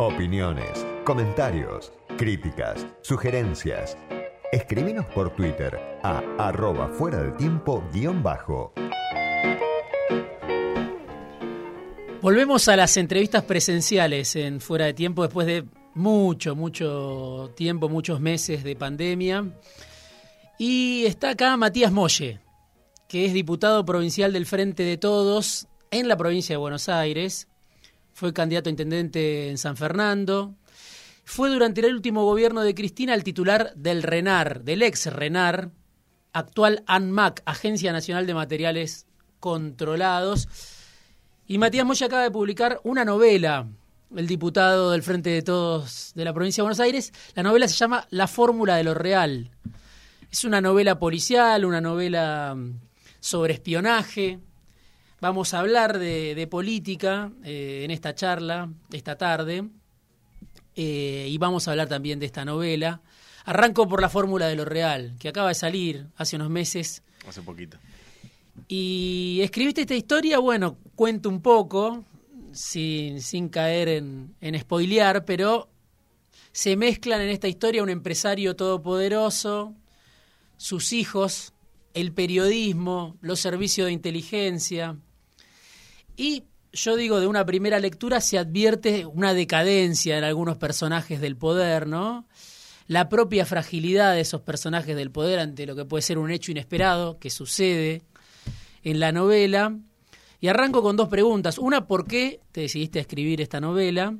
Opiniones, comentarios, críticas, sugerencias. Escribinos por Twitter a arroba fuera del tiempo. Volvemos a las entrevistas presenciales en Fuera de Tiempo después de mucho, mucho tiempo, muchos meses de pandemia. Y está acá Matías Molle, que es diputado provincial del Frente de Todos en la provincia de Buenos Aires. Fue candidato a intendente en San Fernando. Fue durante el último gobierno de Cristina el titular del RENAR, del ex RENAR, actual ANMAC, Agencia Nacional de Materiales Controlados. Y Matías Moya acaba de publicar una novela, el diputado del Frente de Todos de la provincia de Buenos Aires. La novela se llama La Fórmula de lo Real. Es una novela policial, una novela mm, sobre espionaje. Vamos a hablar de, política eh, en esta charla, esta tarde, eh, y vamos a hablar también de esta novela. Arranco por la fórmula de lo real, que acaba de salir hace unos meses. Hace poquito. Y escribiste esta historia, bueno, cuento un poco, sin, sin caer en, en spoilear, pero se mezclan en esta historia un empresario todopoderoso, sus hijos, el periodismo, los servicios de inteligencia. Y yo digo, de una primera lectura se advierte una decadencia en algunos personajes del poder, ¿no? La propia fragilidad de esos personajes del poder ante lo que puede ser un hecho inesperado que sucede en la novela. Y arranco con dos preguntas. Una, ¿por qué te decidiste a escribir esta novela?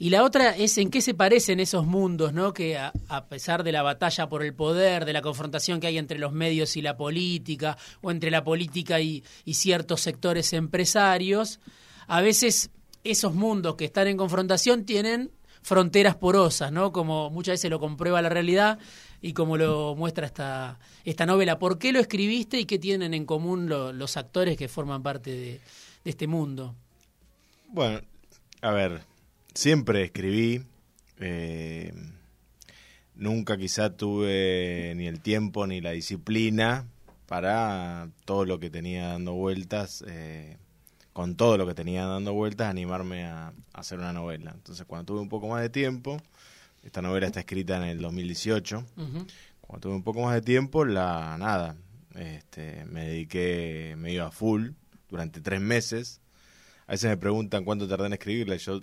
Y la otra es en qué se parecen esos mundos, ¿no? Que a, pesar de la batalla por el poder, de la confrontación que hay entre los medios y la política, o entre la política y, ciertos sectores empresarios, a veces esos mundos que están en confrontación tienen fronteras porosas, ¿no? Como muchas veces lo comprueba la realidad y como lo muestra esta, esta novela. ¿Por qué lo escribiste y qué tienen en común los actores que forman parte de este mundo? Bueno, a ver, siempre escribí. Eh, nunca quizá tuve ni el tiempo ni la disciplina para todo lo que tenía dando vueltas, eh, con todo lo que tenía dando vueltas, animarme a, hacer una novela. Entonces, cuando tuve un poco más de tiempo, esta novela está escrita en el 2018, cuando tuve un poco más de tiempo, la nada, este, me dediqué medio a full durante tres meses. A veces me preguntan cuánto tardé en escribirla, yo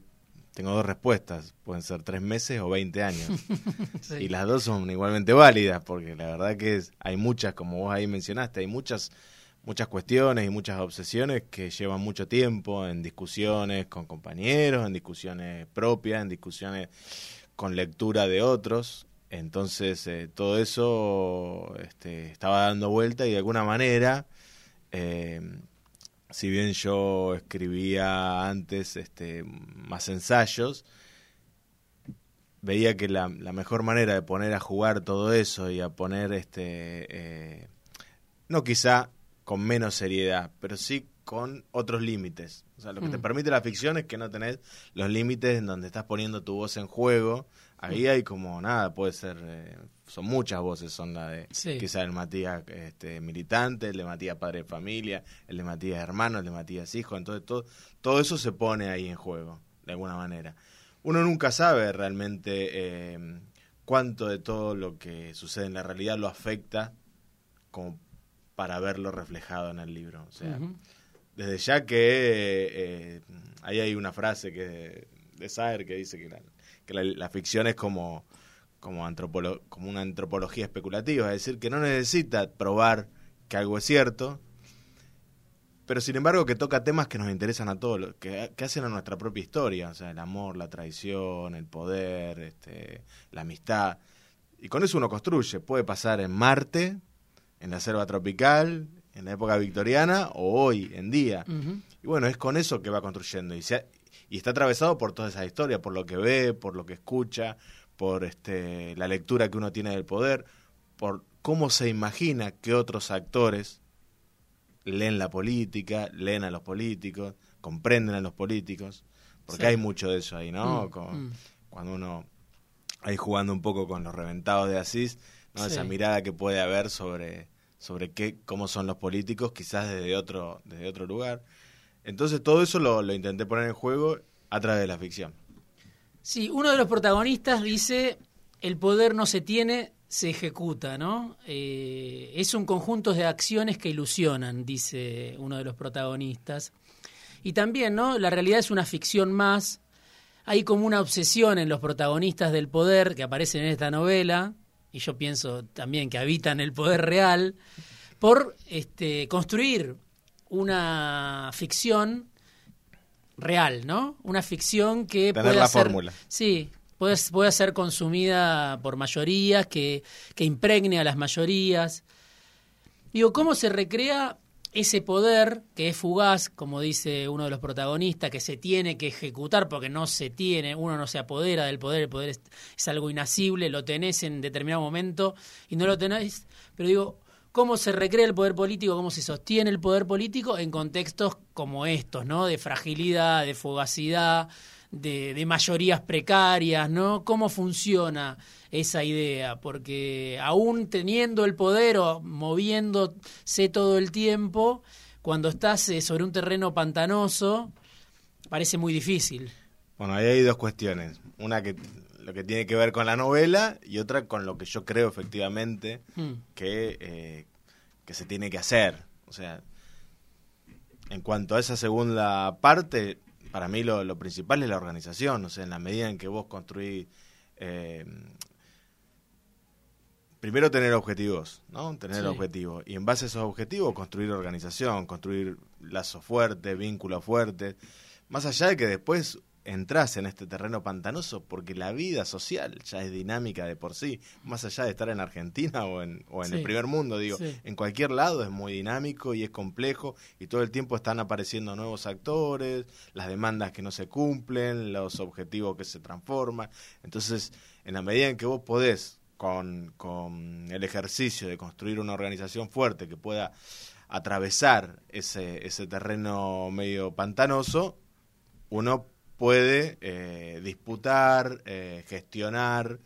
tengo dos respuestas, pueden ser tres meses o 20 años. Y las dos son igualmente válidas, porque la verdad que hay muchas, como vos ahí mencionaste, hay muchas, muchas cuestiones y muchas obsesiones que llevan mucho tiempo en discusiones con compañeros, en discusiones propias, en discusiones con lectura de otros. Entonces, eh, todo eso este, estaba dando vuelta y de alguna manera... Eh, si bien yo escribía antes este, más ensayos, veía que la, mejor manera de poner a jugar todo eso y a poner, este, eh, no quizá con menos seriedad, pero sí con otros límites. O sea, lo que te mm. permite la ficción es que no tenés los límites en donde estás poniendo tu voz en juego. Ahí mm. hay como nada, puede ser eh, son muchas voces, son la de quizá el Matías este, militante, el de Matías padre de familia, el de Matías hermano, el de Matías hijo, entonces todo, todo eso se pone ahí en juego, de alguna manera. Uno nunca sabe realmente eh, cuánto de todo lo que sucede en la realidad lo afecta como para verlo reflejado en el libro. O sea, desde ya que eh, ahí hay una frase que de Saer que dice que la ficción es como como, como una antropología especulativa, es decir, que no necesita probar que algo es cierto, pero sin embargo que toca temas que nos interesan a todos, que, que hacen a nuestra propia historia, o sea, el amor, la traición, el poder, este, la amistad. Y con eso uno construye, puede pasar en Marte, en la selva tropical, en la época victoriana o hoy en día. Y bueno, es con eso que va construyendo y, y está atravesado por toda esa historia, por lo que ve, por lo que escucha, por este, la lectura que uno tiene del poder, por cómo se imagina que otros actores leen la política, leen a los políticos, comprenden a los políticos, porque hay mucho de eso ahí, ¿no? Mm, mm. Cuando uno, ahí jugando un poco con los reventados de Asís, ¿no? esa mirada que puede haber sobre, sobre qué, cómo son los políticos, quizás desde otro, desde otro lugar. Entonces todo eso lo, lo intenté poner en juego a través de la ficción. Sí, uno de los protagonistas dice, el poder no se tiene, se ejecuta, ¿no? Eh, es un conjunto de acciones que ilusionan, dice uno de los protagonistas. Y también, ¿no? La realidad es una ficción más. Hay como una obsesión en los protagonistas del poder que aparecen en esta novela, y yo pienso también que habitan el poder real, por este, construir una ficción real, ¿no? Una ficción que Tener pueda la ser, fórmula. sí, puede, puede ser consumida por mayorías, que, que impregne a las mayorías. Digo, ¿cómo se recrea ese poder que es fugaz, como dice uno de los protagonistas, que se tiene que ejecutar porque no se tiene, uno no se apodera del poder, el poder es, es algo inasible, lo tenés en determinado momento y no lo tenés, pero digo, cómo se recrea el poder político, cómo se sostiene el poder político en contextos como estos, ¿no? De fragilidad, de fugacidad, de, de mayorías precarias, ¿no? ¿Cómo funciona esa idea? Porque aún teniendo el poder o moviéndose todo el tiempo, cuando estás eh, sobre un terreno pantanoso, parece muy difícil. Bueno, ahí hay dos cuestiones. Una que lo que tiene que ver con la novela y otra con lo que yo creo efectivamente Hmm. que, eh, que se tiene que hacer. O sea, en cuanto a esa segunda parte, para mí lo, lo principal es la organización. O sea, en la medida en que vos construís... eh, primero tener objetivos, ¿no? Tener Sí. objetivos. Y en base a esos objetivos construir organización, construir lazos fuertes, vínculos fuertes. Más allá de que después entras en este terreno pantanoso, porque la vida social ya es dinámica de por sí, más allá de estar en Argentina o en, o en Sí. el primer mundo, digo, Sí. en cualquier lado es muy dinámico y es complejo y todo el tiempo están apareciendo nuevos actores, las demandas que no se cumplen, los objetivos que se transforman. Entonces, en la medida en que vos podés, con, con el ejercicio de construir una organización fuerte que pueda atravesar ese, ese terreno medio pantanoso, uno puede eh, disputar, eh, gestionar,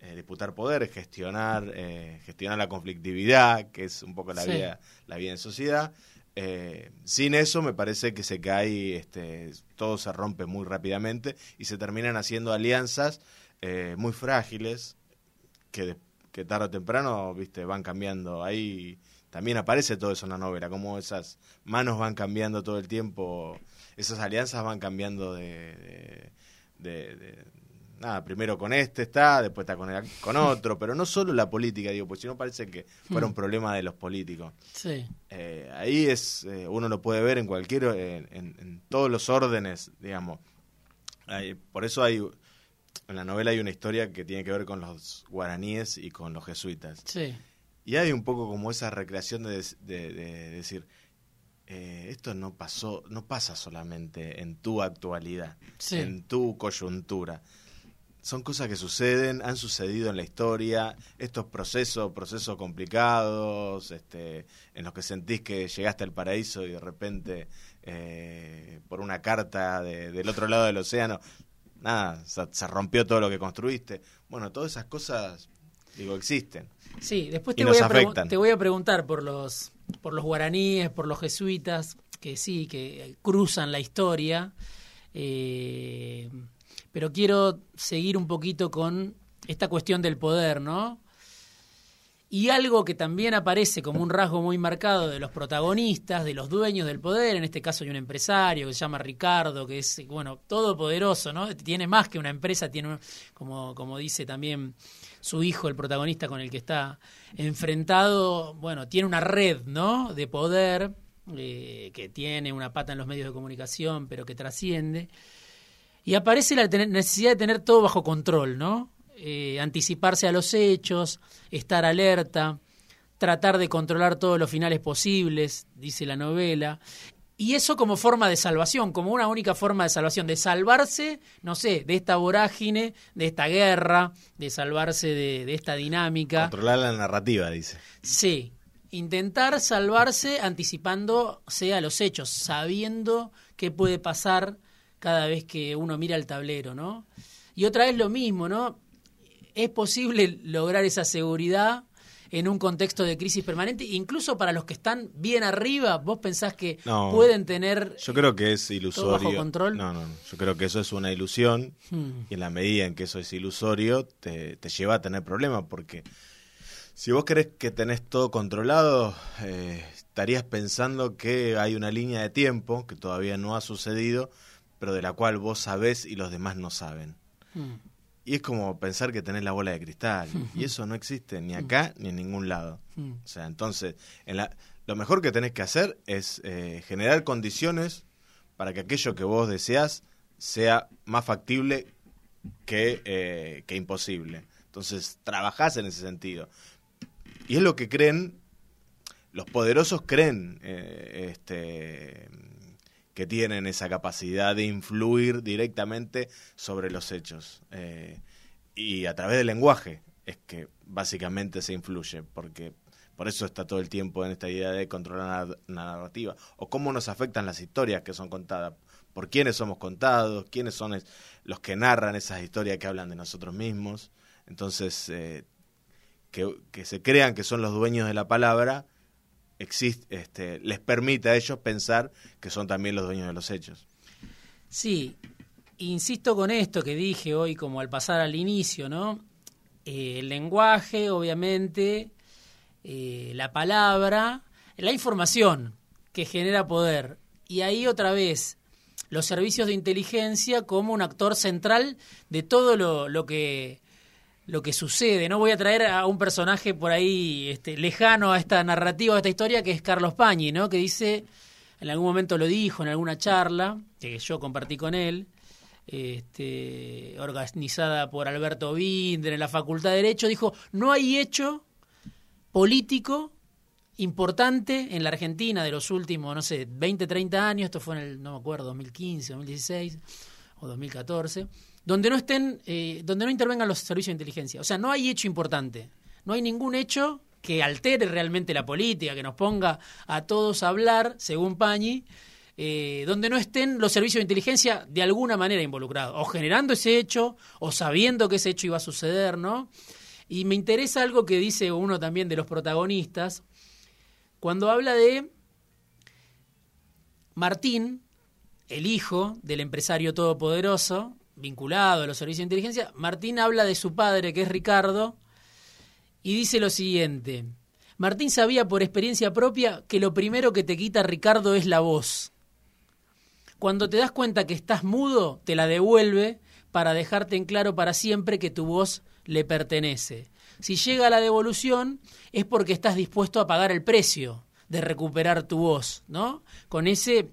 eh, disputar poder, gestionar, eh, gestionar la conflictividad, que es un poco la Sí. vida, la vida en sociedad. Sin eso me parece que se cae, este, todo se rompe muy rápidamente y se terminan haciendo alianzas eh, muy frágiles que, de- que tarde o temprano, viste, van cambiando. Ahí también aparece todo eso en la novela, cómo esas manos van cambiando todo el tiempo, esas alianzas van cambiando de, de- de- de- nada, primero con este está, después está con, el- con otro, pero no solo la política, digo, pues si no parece que fuera Hmm. un problema de los políticos. Sí, Eh, ahí es, eh, uno lo puede ver en cualquier, en, en- en todos los órdenes, digamos. Hay- por eso hay, en la novela hay una historia que tiene que ver con los guaraníes y con los jesuitas. sí, Y hay un poco como esa recreación de, des- de- de decir, eh, esto no pasó, no pasa solamente en tu actualidad, Sí. en tu coyuntura. Son cosas que suceden, han sucedido en la historia, estos procesos, procesos complicados, este, en los que sentís que llegaste al paraíso y de repente, eh, por una carta de- del otro lado del océano, nada, se, se rompió todo lo que construiste. Bueno, todas esas cosas, digo, existen. Sí, después voy, a te voy a preguntar por los, por los guaraníes, por los jesuitas, que sí, que cruzan la historia. eh, pero quiero seguir un poquito con esta cuestión del poder, ¿no? Y algo que también aparece como un rasgo muy marcado de los protagonistas, de los dueños del poder, en este caso hay un empresario que se llama Ricardo, que es, bueno, todopoderoso, ¿no? Tiene más que una empresa, tiene, como, como dice también su hijo, el protagonista con el que está enfrentado, bueno, tiene una red, ¿no? De poder, eh, que tiene una pata en los medios de comunicación, pero que trasciende. Y aparece la necesidad de tener todo bajo control, ¿no? Eh, anticiparse a los hechos, estar alerta, tratar de controlar todos los finales posibles, dice la novela. Y eso como forma de salvación, como una única forma de salvación, de salvarse, no sé, de esta vorágine, de esta guerra, de salvarse de, de esta dinámica. Controlar la narrativa, dice. Sí, intentar salvarse anticipándose a los hechos, sabiendo qué puede pasar cada vez que uno mira el tablero, ¿no? Y otra vez lo mismo, ¿no? Es posible lograr esa seguridad en un contexto de crisis permanente, incluso para los que están bien arriba, vos pensás que No, pueden tener Yo creo que es todo ilusorio. bajo control. No, no, no. Yo creo que eso es una ilusión Hmm. y en la medida en que eso es ilusorio te, te lleva a tener problemas porque si vos crees que tenés todo controlado, eh, estarías pensando que hay una línea de tiempo que todavía no ha sucedido, pero de la cual vos sabés y los demás no saben. Mm. Y es como pensar que tenés la bola de cristal. Y eso no existe ni acá ni en ningún lado. O sea, entonces, en la, lo mejor que tenés que hacer es eh, generar condiciones para que aquello que vos deseas sea más factible que, eh, que imposible. Entonces, trabajás en ese sentido. Y es lo que creen, los poderosos creen eh, este, que tienen esa capacidad de influir directamente sobre los hechos. Eh, y a través del lenguaje es que básicamente se influye, porque por eso está todo el tiempo en esta idea de controlar la narrativa. O cómo nos afectan las historias que son contadas, por quiénes somos contados, quiénes son los que narran esas historias que hablan de nosotros mismos. Entonces, eh, que se crean que son los dueños de la palabra, existe, este, les permite a ellos pensar que son también los dueños de los hechos. Sí, insisto con esto que dije hoy como al pasar al inicio, ¿no? Eh, el lenguaje, obviamente, eh, la palabra, la información que genera poder. Y ahí otra vez, los servicios de inteligencia como un actor central de todo lo, lo que lo que sucede. No voy a traer a un personaje por ahí este, lejano a esta narrativa, a esta historia, que es Carlos Pañi, ¿no? Que dice, en algún momento lo dijo en alguna charla que yo compartí con él, este, organizada por Alberto Binder en la Facultad de Derecho, dijo, no hay hecho político importante en la Argentina de los últimos, no sé, 20, 30 años, esto fue en el, no me acuerdo, 2015, 2016 o 2014, donde no estén, eh, donde no intervengan los servicios de inteligencia. O sea, no hay hecho importante, no hay ningún hecho que altere realmente la política, que nos ponga a todos a hablar, según Pañi, eh, donde no estén los servicios de inteligencia de alguna manera involucrados, o generando ese hecho, o sabiendo que ese hecho iba a suceder, ¿no? Y me interesa algo que dice uno también de los protagonistas, cuando habla de Martín, el hijo del empresario todopoderoso, vinculado a los servicios de inteligencia, Martín habla de su padre, que es Ricardo, y dice lo siguiente. Martín sabía por experiencia propia que lo primero que te quita Ricardo es la voz. Cuando te das cuenta que estás mudo, te la devuelve para dejarte en claro para siempre que tu voz le pertenece. Si llega la devolución es porque estás dispuesto a pagar el precio de recuperar tu voz, ¿no? Con ese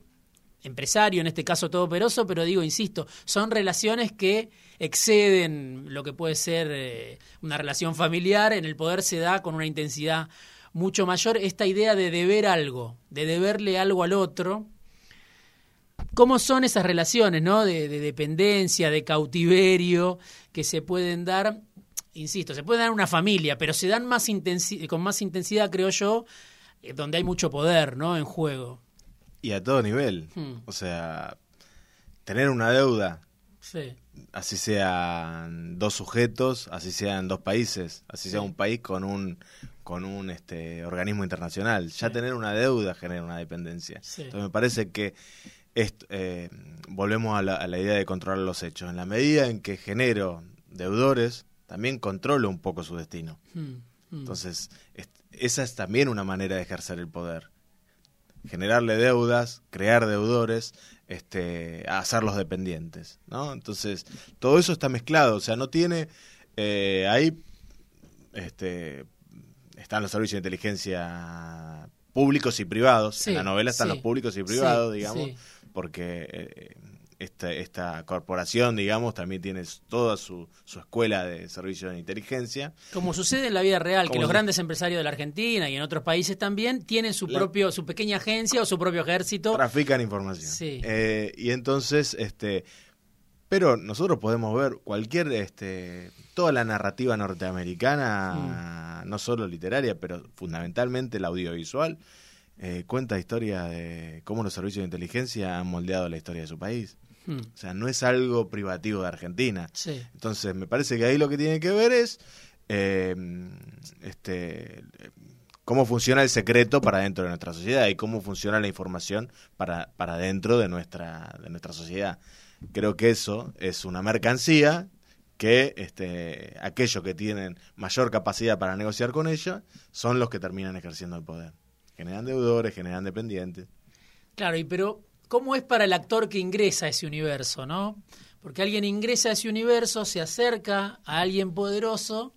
empresario, en este caso todoperoso, pero digo, insisto, son relaciones que exceden lo que puede ser eh, una relación familiar, en el poder se da con una intensidad mucho mayor esta idea de deber algo, de deberle algo al otro. ¿Cómo son esas relaciones, no? De, de dependencia, de cautiverio que se pueden dar, insisto, se puede dar una familia, pero se dan más con más intensidad, creo yo, eh, donde hay mucho poder, ¿no? En juego. Y a todo nivel. Hmm. O sea, tener una deuda, Sí. así sean dos sujetos, así sean dos países, así sea un país con un con un este organismo internacional. Ya Sí. tener una deuda genera una dependencia. Entonces me parece que esto, eh, volvemos a la, a la idea de controlar los hechos. En la medida en que genero deudores, también controlo un poco su destino. Mm, mm. Entonces, es- esa es también una manera de ejercer el poder. Generarle deudas, crear deudores, este, hacerlos dependientes, ¿no? Entonces, todo eso está mezclado, o sea, no tiene eh, ahí este están los servicios de inteligencia públicos y privados. Sí, en la novela están sí, los públicos y privados, sí, digamos, porque eh, esta, esta corporación, digamos, también tiene toda su, su escuela de servicios de inteligencia. Como sucede en la vida real, que los grandes empresarios de la Argentina y en otros países también tienen su La- propio, su pequeña agencia o su propio ejército. trafican información. Sí. Eh, y entonces, este, pero nosotros podemos ver cualquier, este, toda la narrativa norteamericana, no solo literaria, pero fundamentalmente la audiovisual, eh, cuenta historia de cómo los servicios de inteligencia han moldeado la historia de su país. Mm, O sea, no es algo privativo de Argentina. sí. Entonces, me parece que ahí lo que tiene que ver es eh, este, cómo funciona el secreto para dentro de nuestra sociedad y cómo funciona la información para, para dentro de nuestra, de nuestra sociedad. Creo que eso es una mercancía que este, aquellos que tienen mayor capacidad para negociar con ella son los que terminan ejerciendo el poder. Generan deudores, generan dependientes. Claro, y pero ¿cómo es para el actor que ingresa a ese universo, no? Porque alguien ingresa a ese universo, se acerca a alguien poderoso,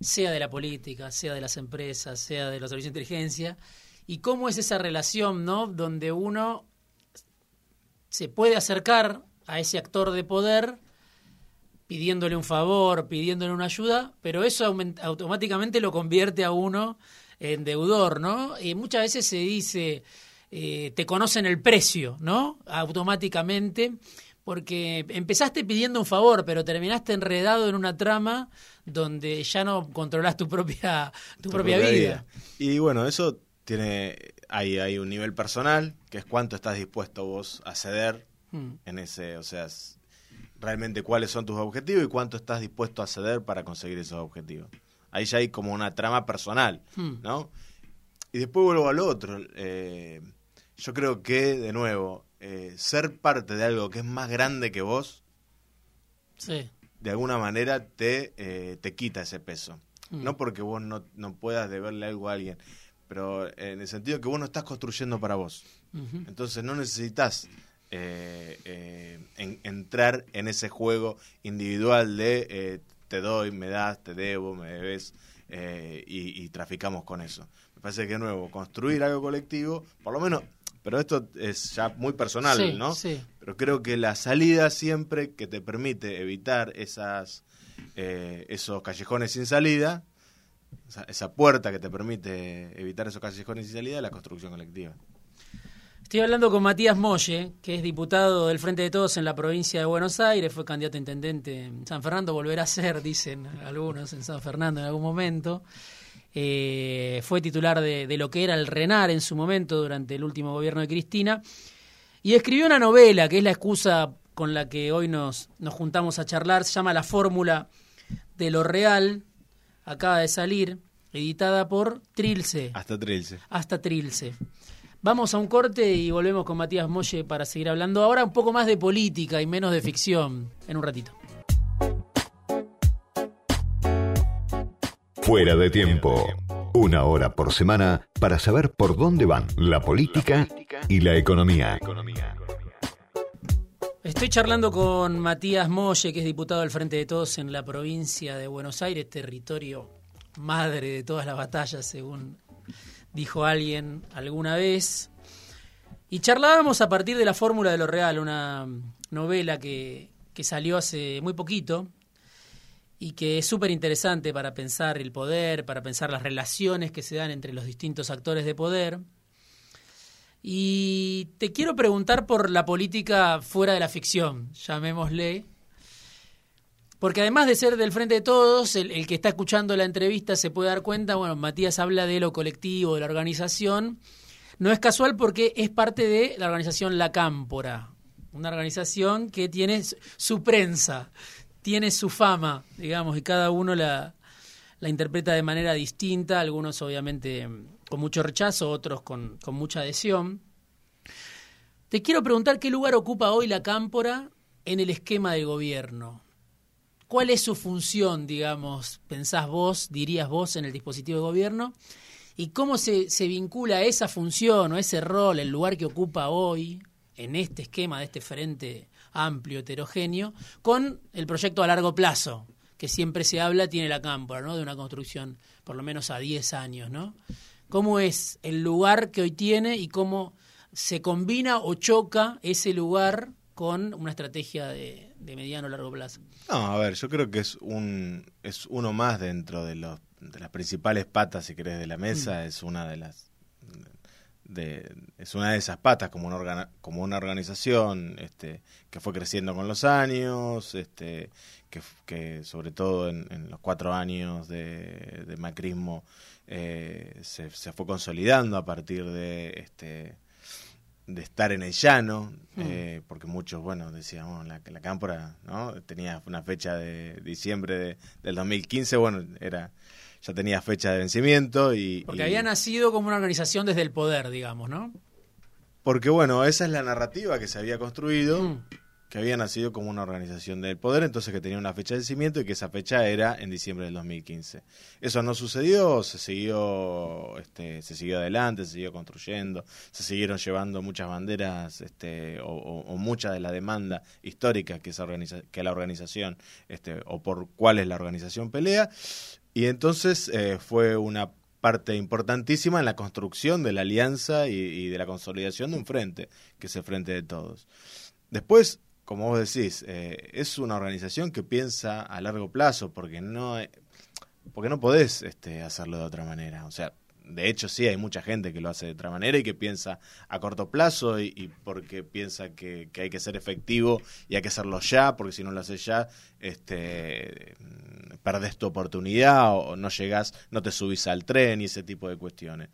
sea de la política, sea de las empresas, sea de los servicios de inteligencia, y cómo es esa relación, ¿no? Donde uno se puede acercar a ese actor de poder pidiéndole un favor, pidiéndole una ayuda, pero eso automáticamente lo convierte a uno en deudor, ¿no? Y muchas veces se dice, eh, te conocen el precio, ¿no? Automáticamente, porque empezaste pidiendo un favor, pero terminaste enredado en una trama donde ya no controlas tu propia, tu, propia, vida. Y bueno, eso tiene, hay, hay un nivel personal, que es cuánto estás dispuesto vos a ceder hmm. en ese, o sea, realmente cuáles son tus objetivos y cuánto estás dispuesto a ceder para conseguir esos objetivos. Ahí ya hay como una trama personal, hmm. ¿no? Y después vuelvo al otro. Eh, yo creo que, de nuevo, eh, ser parte de algo que es más grande que vos, de alguna manera te, eh, te quita ese peso. Hmm. No porque vos no, no puedas deberle algo a alguien, pero en el sentido que vos no estás construyendo para vos. Entonces no necesitas eh, entrar en ese juego individual de te doy, me das, te debo, me debes, eh, y, traficamos con eso. Me parece que de nuevo, construir algo colectivo, por lo menos, pero esto es ya muy personal, ¿no? Sí. Pero creo que la salida siempre que te permite evitar esas, eh, esos callejones sin salida, esa puerta que te permite evitar esos callejones sin salida, es la construcción colectiva. Estoy hablando con Matías Molle, que es diputado del Frente de Todos en la provincia de Buenos Aires, fue candidato a intendente en San Fernando, volverá a ser, dicen algunos, en San Fernando en algún momento. Eh, fue titular de, lo que era el RENAR en su momento durante el último gobierno de Cristina y escribió una novela que es la excusa con la que hoy nos, nos juntamos a charlar, se llama La Fórmula de lo Real, acaba de salir, editada por Trilce. Hasta Trilce. Hasta Trilce. Vamos a un corte y volvemos con Matías Molle para seguir hablando ahora un poco más de política y menos de ficción en un ratito. Fuera de tiempo. Una hora por semana para saber por dónde van la política y la economía. Estoy charlando con Matías Molle, que es diputado del Frente de Todos en la provincia de Buenos Aires, territorio madre de todas las batallas, según dijo alguien alguna vez. Y charlábamos a partir de la Fórmula de lo Real, una novela que, que salió hace muy poquito y que es súper interesante para pensar el poder, para pensar las relaciones que se dan entre los distintos actores de poder. Y te quiero preguntar por la política fuera de la ficción, llamémosle, porque además de ser del frente de todos, el, que está escuchando la entrevista se puede dar cuenta, bueno, Matías habla de lo colectivo, de la organización. No es casual porque es parte de la organización La Cámpora, una organización que tiene su prensa, tiene su fama, digamos, y cada uno la, interpreta de manera distinta, algunos obviamente con mucho rechazo, otros con, con mucha adhesión. Te quiero preguntar qué lugar ocupa hoy la Cámpora en el esquema de gobierno. ¿Cuál es su función, digamos, pensás vos, dirías vos, en el dispositivo de gobierno? ¿Y cómo se, se vincula esa función o ese rol, el lugar que ocupa hoy, en este esquema de este frente amplio, heterogéneo, con el proyecto a largo plazo, que siempre se habla, tiene la cámpora, ¿no? De una construcción por lo menos a 10 años, ¿no? ¿Cómo es el lugar que hoy tiene y cómo se combina o choca ese lugar con una estrategia de, mediano o largo plazo. No, a ver, yo creo que es un es uno más dentro de los de las principales patas, si querés, de la mesa, mm. es una de las de, es una de esas patas como una como una organización este que fue creciendo con los años este que, que sobre todo en, los cuatro años de, de macrismo eh, se, se, fue consolidando a partir de este de estar en el llano, eh, porque muchos, bueno, decían, la, la cámpora, ¿no? Tenía una fecha de diciembre del 2015, bueno, era ya tenía fecha de vencimiento y... Porque había nacido como una organización desde el poder, digamos, ¿no? Porque, bueno, esa es la narrativa que se había construido. Mm que había nacido como una organización del poder, entonces que tenía una fecha de vencimiento y que esa fecha era en diciembre del 2015. Eso no sucedió, se siguió, este, se siguió adelante, se siguió construyendo, se siguieron llevando muchas banderas este, o, mucha de la demanda histórica que, esa organiza, que la organización este, o por cuáles la organización pelea, y entonces eh, fue una parte importantísima en la construcción de la alianza y, de la consolidación de un frente, que es el frente de todos. Después, como vos decís, eh, es una organización que piensa a largo plazo porque no, porque no podés este, hacerlo de otra manera. O sea, de hecho sí hay mucha gente que lo hace de otra manera y que piensa a corto plazo y, porque piensa que, hay que ser efectivo y hay que hacerlo ya, porque si no lo haces ya, este, perdés tu oportunidad o no llegás, no te subís al tren y ese tipo de cuestiones.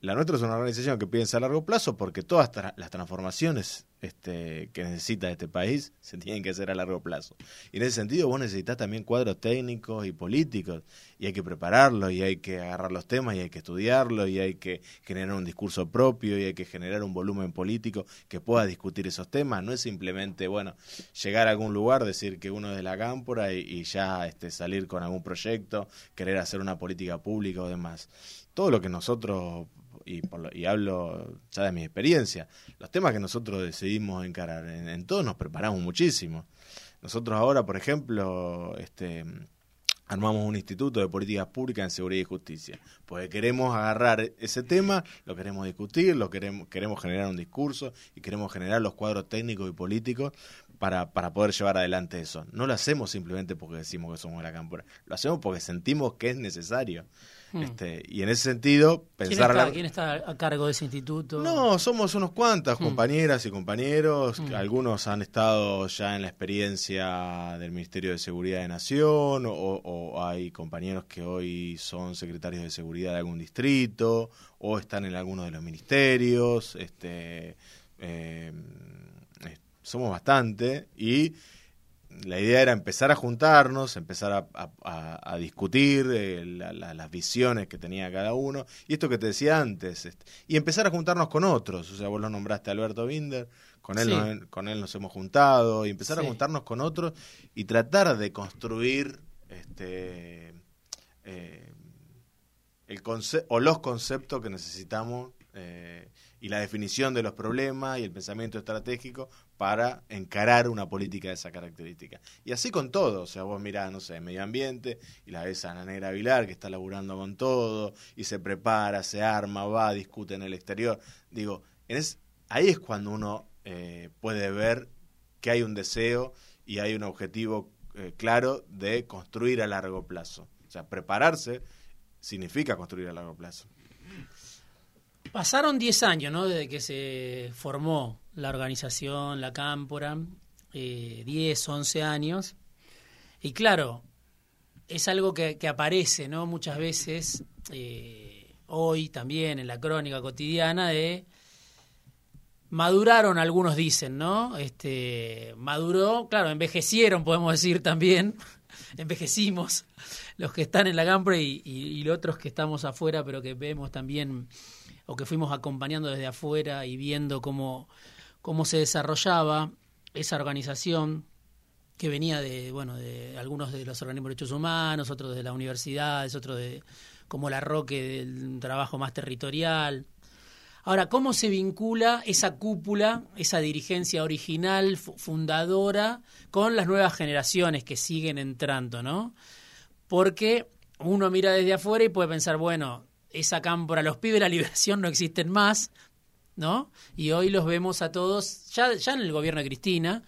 La nuestra es una organización que piensa a largo plazo porque todas las transformaciones este, que necesita este país se tienen que hacer a largo plazo. Y en ese sentido vos necesitas también cuadros técnicos y políticos y hay que prepararlos y hay que agarrar los temas y hay que estudiarlos y hay que generar un discurso propio y hay que generar un volumen político que pueda discutir esos temas. No es simplemente, bueno, llegar a algún lugar, decir que uno es de la cámpora y, ya este, salir con algún proyecto, querer hacer una política pública o demás. Todo lo que nosotros y, y hablo ya de mi experiencia, los temas que nosotros decidimos encarar, en, todos nos preparamos muchísimo. Nosotros ahora, por ejemplo, este, armamos un instituto de políticas públicas en seguridad y justicia, porque queremos agarrar ese tema, lo queremos discutir, lo queremos, queremos generar un discurso y queremos generar los cuadros técnicos y políticos para, para poder llevar adelante eso. No lo hacemos simplemente porque decimos que somos la cámpora, lo hacemos porque sentimos que es necesario. Hmm. Este, y en ese sentido, pensar... ¿Quién está, a cargo de ese instituto? No, somos unos cuantas hmm. compañeras y compañeros. Hmm. Algunos han estado ya en la experiencia del Ministerio de Seguridad de Nación o, hay compañeros que hoy son secretarios de seguridad de algún distrito o están en alguno de los ministerios. Este, eh, somos bastante y la idea era empezar a juntarnos, empezar a, discutir eh, las visiones que tenía cada uno, y esto que te decía antes, este, y empezar a juntarnos con otros, o sea, vos lo nombraste Alberto Binder, con él, nos, con él nos hemos juntado, y empezar a juntarnos con otros y tratar de construir este, eh, el o los conceptos que necesitamos eh, y la definición de los problemas y el pensamiento estratégico para encarar una política de esa característica. Y así con todo, o sea, vos mirás, no sé, medio ambiente y la ves a Ana Negra Vilar que está laburando con todo y se prepara, se arma, va, discute en el exterior. Digo, ahí es cuando uno eh, puede ver que hay un deseo y hay un objetivo eh, claro de construir a largo plazo. O sea, prepararse significa construir a largo plazo. Pasaron 10 años, ¿no? Desde que se formó la organización, la Cámpora, eh, 10, 11 años. Y claro, es algo que, aparece, ¿no? Muchas veces, eh, hoy también en la crónica cotidiana, de maduraron, algunos dicen, ¿no? Este, maduró, claro, envejecieron, podemos decir también, envejecimos los que están en la y, y, los otros que estamos afuera, pero que vemos también o que fuimos acompañando desde afuera y viendo cómo, cómo se desarrollaba esa organización que venía de, bueno, de algunos de los organismos de derechos humanos, otros de las universidades, otros de como la Roque del trabajo más territorial. Ahora, ¿cómo se vincula esa cúpula, esa dirigencia original, fundadora, con las nuevas generaciones que siguen entrando, no? Porque uno mira desde afuera y puede pensar, bueno, esa cámpora, los pibes de la liberación no existen más, ¿no? Y hoy los vemos a todos, ya, ya en el gobierno de Cristina,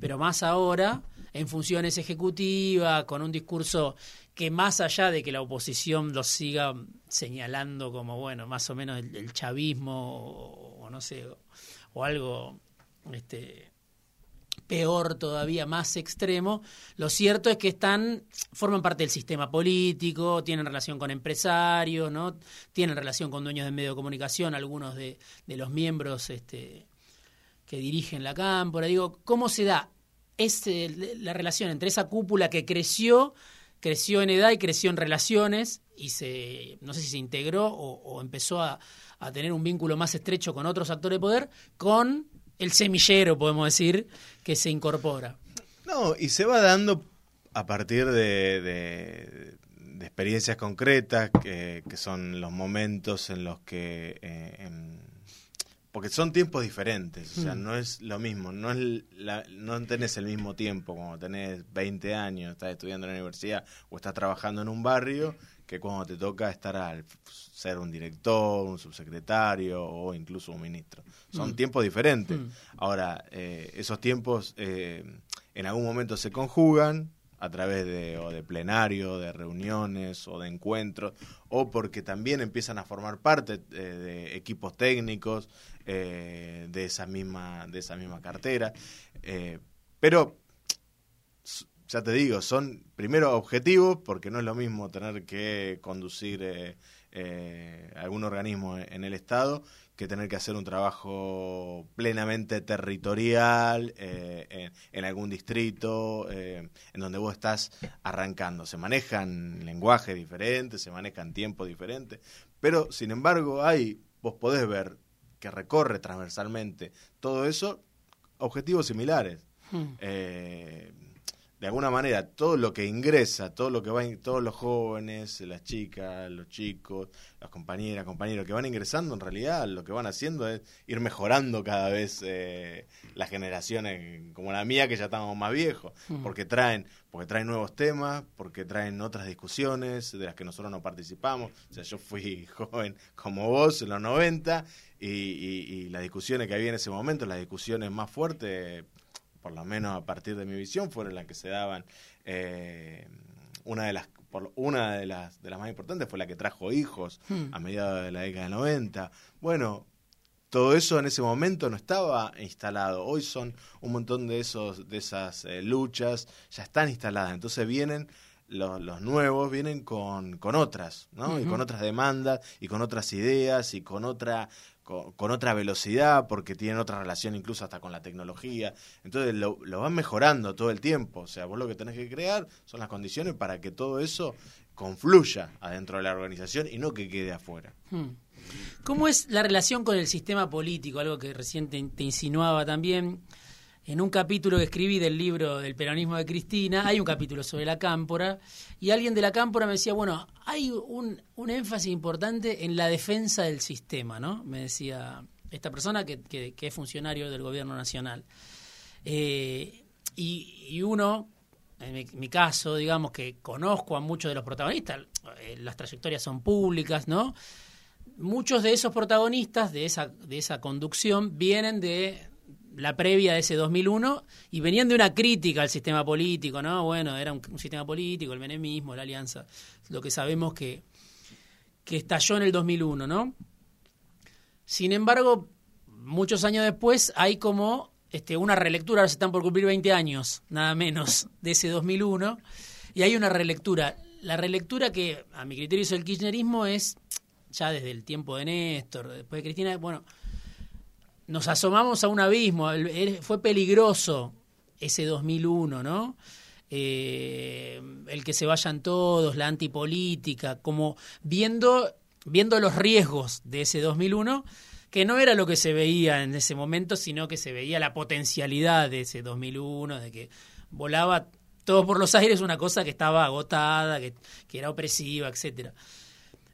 pero más ahora, en funciones ejecutivas, con un discurso que más allá de que la oposición los siga señalando como, bueno, más o menos el, chavismo o, no sé, o, algo este, peor todavía, más extremo. Lo cierto es que están, forman parte del sistema político, tienen relación con empresarios, ¿no? Tienen relación con dueños de medios de comunicación, algunos de, los miembros este, que dirigen la cámpora. Digo, ¿cómo se da la relación entre esa cúpula que creció, creció en edad y creció en relaciones y se, no sé si se integró o, empezó a, a, tener un vínculo más estrecho con otros actores de poder, con el semillero, podemos decir, que se incorpora. No, y se va dando a partir de, de, experiencias concretas, que, que, son los momentos en los que... Eh, porque son tiempos diferentes, o sea, mm. no es lo mismo, no es no tenés el mismo tiempo cuando tenés 20 años, estás estudiando en la universidad o estás trabajando en un barrio, que cuando te toca estar al ser un director, un subsecretario o incluso un ministro. Son mm. tiempos diferentes. Mm. Ahora, eh, esos tiempos eh, en algún momento se conjugan a través de, o de plenario, de reuniones o de encuentros, o porque también empiezan a formar parte eh, de equipos técnicos de, esa misma, de esa misma cartera. pero ya te digo, son primero objetivos, porque no es lo mismo tener que conducir eh, eh, algún organismo en el Estado que tener que hacer un trabajo plenamente territorial eh, en, algún distrito en donde vos estás arrancando. Se manejan lenguajes diferentes, se manejan tiempos diferentes, pero sin embargo hay, vos podés ver que recorre transversalmente todo eso, objetivos similares. Hmm de alguna manera todo lo que ingresa, todo lo que va, todos los jóvenes, las chicas, los chicos, las compañeras, compañeros que van ingresando, en realidad lo que van haciendo es ir mejorando cada vez eh, las generaciones como la mía que ya estamos más viejos, porque traen, porque traen nuevos temas, porque traen otras discusiones de las que nosotros no participamos. O sea, yo fui joven como vos en los 90 y, y las discusiones que había en ese momento, las discusiones más fuertes por lo menos a partir de mi visión, fueron las que se daban. Eh, una de las por, una de las de las más importantes fue la que trajo hijos hmm. a mediados de la década de 90. Bueno, todo eso en ese momento no estaba instalado. Hoy son un montón de esos de esas eh, luchas ya están instaladas. Entonces vienen los, los nuevos vienen con, con otras, ¿no? Y con otras demandas y con otras ideas y con otra con, otra velocidad, porque tienen otra relación incluso hasta con la tecnología. Entonces lo, lo, van mejorando todo el tiempo. O sea, vos lo que tenés que crear son las condiciones para que todo eso confluya adentro de la organización y no que quede afuera. Hmm. ¿Cómo es la relación con el sistema político? Algo que recién te insinuaba también en un capítulo que escribí del libro del peronismo de Cristina, hay un capítulo sobre la cámpora, y alguien de la cámpora me decía, bueno, hay un, énfasis importante en la defensa del sistema, ¿no? Me decía esta persona que, es funcionario del gobierno nacional. Eh, y, uno, en mi, caso, digamos que conozco a muchos de los protagonistas, eh, las trayectorias son públicas, ¿no? Muchos de esos protagonistas de esa, de esa conducción vienen de la previa de ese 2001 y venían de una crítica al sistema político, ¿no? Bueno, era un, sistema político, el menemismo, la alianza, lo que sabemos que, que estalló en el 2001, ¿no? Sin embargo, muchos años después hay como este, una relectura, ahora se están por cumplir 20 años, nada menos, de ese 2001, y hay una relectura. La relectura que a mi criterio hizo el kirchnerismo es, ya desde el tiempo de Néstor, después de Cristina, bueno, nos asomamos a un abismo, fue peligroso ese 2001, ¿no? Eh, el que se vayan todos, la antipolítica, como viendo, viendo los riesgos de ese 2001, que no era lo que se veía en ese momento, sino que se veía la potencialidad de ese 2001, de que volaba todo por los aires una cosa que estaba agotada, que, que era opresiva, etcétera.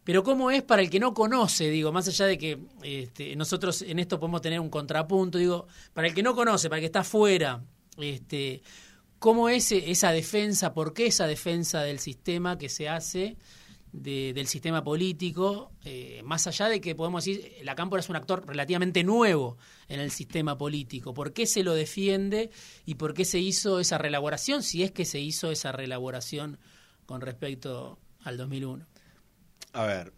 Pero cómo es para el que no conoce, digo, más allá de que este, nosotros en esto podemos tener un contrapunto, digo, para el que no conoce, para el que está fuera, este, cómo es esa defensa, por qué esa defensa del sistema que se hace, del sistema político, eh, más allá de que podemos decir, la Cámpora es un actor relativamente nuevo en el sistema político, ¿por qué se lo defiende y por qué se hizo esa relaboración, si es que se hizo esa relaboración con respecto al 2001? A ver,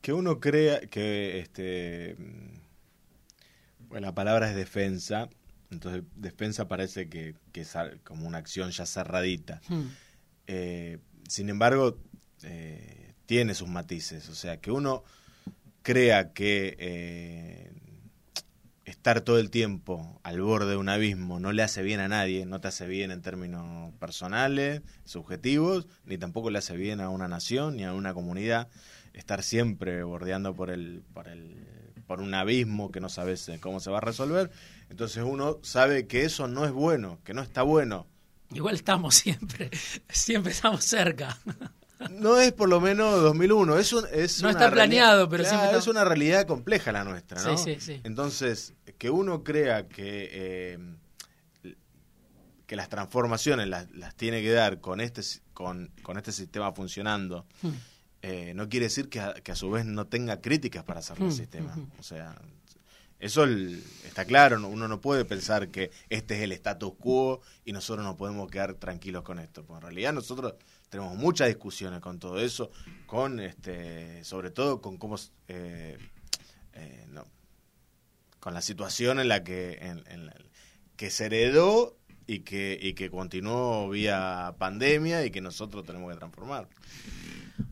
que uno crea que este bueno, la palabra es defensa Entonces, despensa parece que, es como una acción ya cerradita. Hmm. Eh, sin embargo, eh, tiene sus matices. O sea, que uno crea que eh, estar todo el tiempo al borde de un abismo no le hace bien a nadie, no te hace bien en términos personales, subjetivos, ni tampoco le hace bien a una nación ni a una comunidad. Estar siempre bordeando por el, por el por un abismo que no sabes cómo se va a resolver. Entonces uno sabe que eso no es bueno, que no está bueno. Igual estamos siempre, siempre estamos cerca. No es por lo menos 2001, es, un, es no está planeado, pero es una realidad compleja la nuestra, ¿no? Sí, sí, sí. Entonces, que uno crea que eh, que las transformaciones las, las, tiene que dar con este con, con este sistema funcionando. Hmm. Eh, no quiere decir que a, que a, su vez no tenga críticas para hacer el hmm, sistema. Hmm, o sea, eso está claro, uno no puede pensar que este es el status quo y nosotros no podemos quedar tranquilos con esto. Porque en realidad nosotros tenemos muchas discusiones con todo eso, con este, sobre todo con cómo eh, eh, no, con la situación en la que en, que se heredó y que y que continuó vía pandemia y que nosotros tenemos que transformar.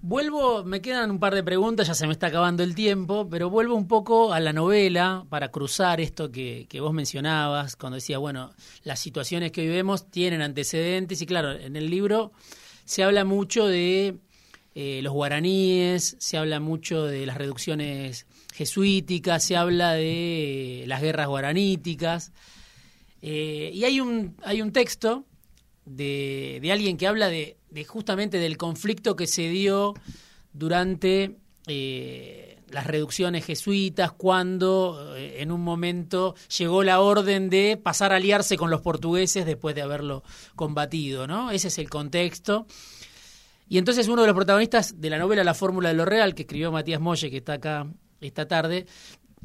Vuelvo, me quedan un par de preguntas, ya se me está acabando el tiempo, pero vuelvo un poco a la novela para cruzar esto que, que vos mencionabas, cuando decía, bueno, las situaciones que hoy tienen antecedentes y claro, en el libro se habla mucho de eh, los guaraníes, se habla mucho de las reducciones jesuíticas, se habla de las guerras guaraníticas. Eh, y hay un, hay un texto de, de alguien que habla de, justamente del conflicto que se dio durante eh, las reducciones jesuitas, cuando en un momento llegó la orden de pasar a aliarse con los portugueses después de haberlo combatido, ¿no? Ese es el contexto. Y entonces uno de los protagonistas de la novela La Fórmula de lo Real, que escribió Matías Molle, que está acá esta tarde,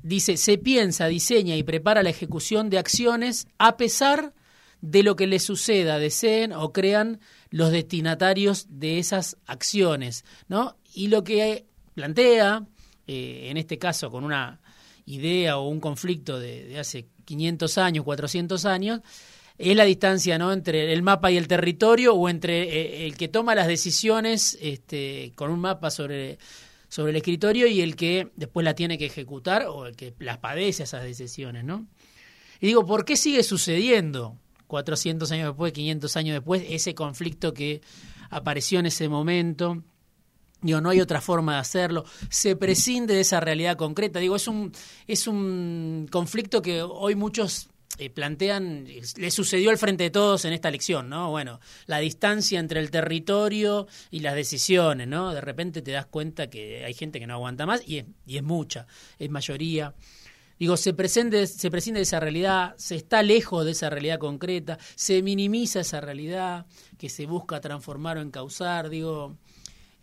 dice, se piensa, diseña y prepara la ejecución de acciones a pesar de lo que le suceda, deseen o crean los destinatarios de esas acciones, ¿no? Y lo que plantea, eh, en este caso con una idea o un conflicto de, hace 500 años, 400 años, es la distancia ¿no? entre el mapa y el territorio o entre eh, el que toma las decisiones este, con un mapa sobre, sobre el escritorio y el que después la tiene que ejecutar o el que las padece esas decisiones. ¿no? Y digo, ¿por qué sigue sucediendo 400 años después, 500 años después, ese conflicto que apareció en ese momento? Digo, no hay otra forma de hacerlo. Se prescinde de esa realidad concreta. Digo, es un, es un conflicto que hoy muchos eh, plantean, le sucedió al frente de todos en esta elección, ¿no? Bueno, la distancia entre el territorio y las decisiones, ¿no? De repente te das cuenta que hay gente que no aguanta más y es, y es mucha, es mayoría. Digo, se, presente, se prescinde de esa realidad, se está lejos de esa realidad concreta, se minimiza esa realidad que se busca transformar o encauzar. Digo,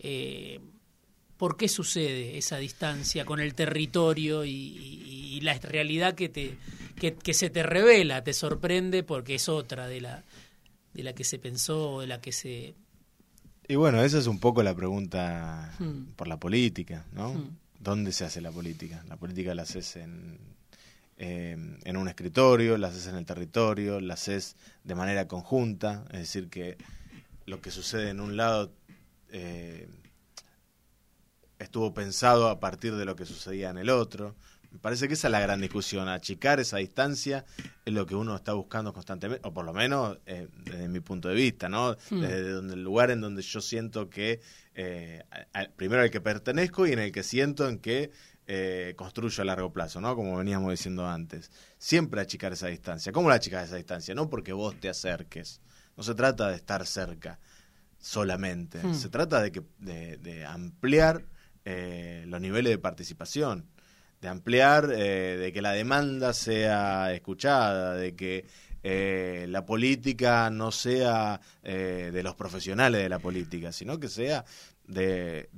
eh, ¿por qué sucede esa distancia con el territorio y la realidad que te, que, se te revela, te sorprende porque es otra de la, de la que se pensó, de la que se... Y bueno, esa es un poco la pregunta hmm. por la política, ¿no? Hmm. ¿Dónde se hace la política? La política la haces en, eh, en un escritorio, la haces en el territorio, la haces de manera conjunta, es decir, que lo que sucede en un lado eh, estuvo pensado a partir de lo que sucedía en el otro. Me parece que esa es la gran discusión, achicar esa distancia es lo que uno está buscando constantemente, o por lo menos eh, desde mi punto de vista, ¿no? Hmm. Desde donde, el lugar en donde yo siento que, eh, primero al que pertenezco y en el que siento en que eh, construyo a largo plazo, ¿no? Como veníamos diciendo antes. Siempre achicar esa distancia. ¿Cómo la achicas esa distancia? No porque vos te acerques. No se trata de estar cerca solamente. Hmm. Se trata de, que, de, ampliar los niveles de participación de ampliar, eh, de que la demanda sea escuchada, de que eh, la política no sea eh, de los profesionales de la política, sino que sea de,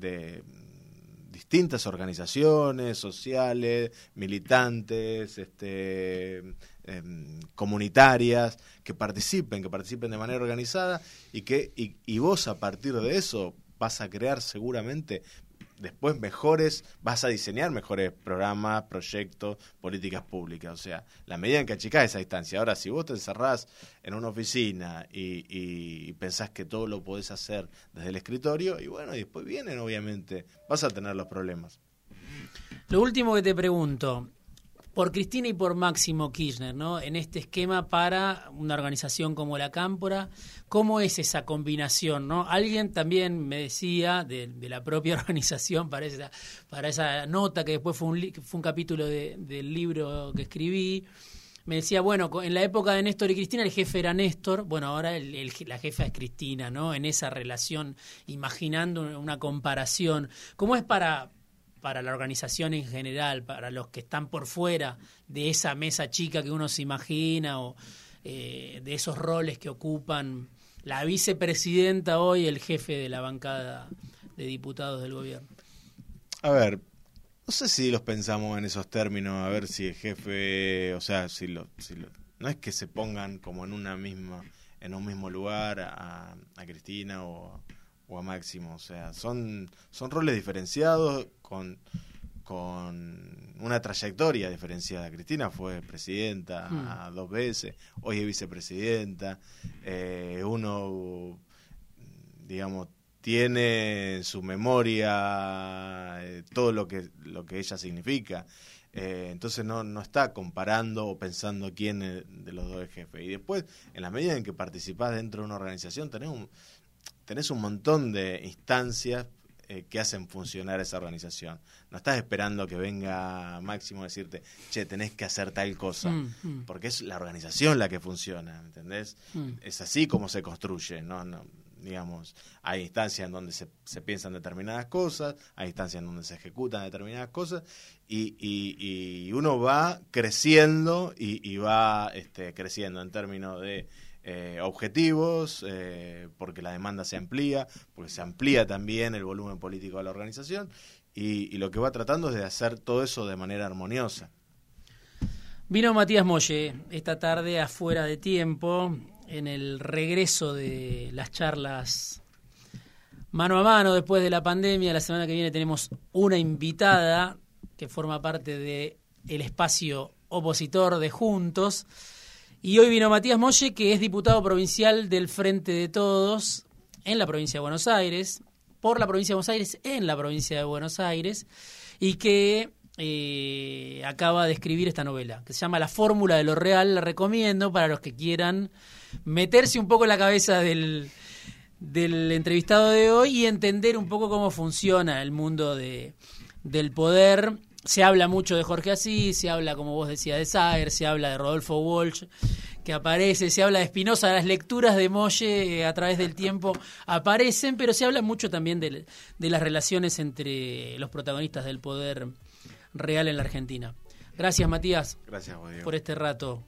distintas organizaciones sociales, militantes, este, em, comunitarias, que participen, que participen de manera organizada y que y, y vos a partir de eso vas a crear seguramente después mejores, vas a diseñar mejores programas, proyectos, políticas públicas. O sea, la medida en que achicás esa distancia. Ahora, si vos te encerrás en una oficina y, y, pensás que todo lo podés hacer desde el escritorio, y bueno, y después vienen, obviamente, vas a tener los problemas. Lo último que te pregunto, por Cristina y por Máximo Kirchner, ¿no? En este esquema para una organización como la Cámpora, ¿cómo es esa combinación, no? Alguien también me decía de, la propia organización para esa, para esa nota que después fue un, fue un capítulo del libro que escribí. Me decía, bueno, en la época de Néstor y Cristina el jefe era Néstor, bueno, ahora la jefa es Cristina, ¿no? En esa relación, imaginando una comparación. ¿Cómo es para, para la organización en general, para los que están por fuera de esa mesa chica que uno se imagina o eh, de esos roles que ocupan la vicepresidenta hoy, el jefe de la bancada de diputados del gobierno? A ver, no sé si los pensamos en esos términos, a ver si el jefe, o sea, si lo, no es que se pongan como en una misma, en un mismo lugar a, a Cristina o o a Máximo. O sea, son, son roles diferenciados con, con una trayectoria diferenciada. Cristina fue presidenta hmm. dos veces, hoy es vicepresidenta. Eh, uno, digamos, tiene en su memoria eh, todo lo que, lo que ella significa. Eh, entonces no, no está comparando o pensando quién de los dos es jefe. Y después, en la medida en que participás dentro de una organización, tenés un, tenés un montón de instancias eh, que hacen funcionar esa organización. No estás esperando que venga Máximo a decirte, che, tenés que hacer tal cosa, mm, mm. porque es la organización la que funciona, ¿entendés? Mm. Es así como se construye, ¿no? no digamos, hay instancias en donde se, se, piensan determinadas cosas, hay instancias en donde se ejecutan determinadas cosas, y, y, y uno va creciendo y, y va este, creciendo en términos de eh, objetivos, eh, porque la demanda se amplía, porque se amplía también el volumen político de la organización, y, lo que va tratando es de hacer todo eso de manera armoniosa. Vino Matías Molle esta tarde afuera de tiempo, en el regreso de las charlas mano a mano después de la pandemia. La semana que viene tenemos una invitada que forma parte de el espacio opositor de Juntos. Y hoy vino Matías Molle, que es diputado provincial del Frente de Todos en la provincia de Buenos Aires, por la provincia de Buenos Aires, en la provincia de Buenos Aires, y que eh, acaba de escribir esta novela, que se llama La Fórmula de lo Real. La recomiendo para los que quieran meterse un poco en la cabeza del, entrevistado de hoy y entender un poco cómo funciona el mundo de, del poder se habla mucho de Jorge Asís, se habla, como vos decías, de Sager, se habla de Rodolfo Walsh, que aparece, se habla de Espinosa, las lecturas de Molle eh, a través del tiempo aparecen, pero se habla mucho también de, de las relaciones entre los protagonistas del poder real en la Argentina. Gracias, Matías. Gracias, por este rato.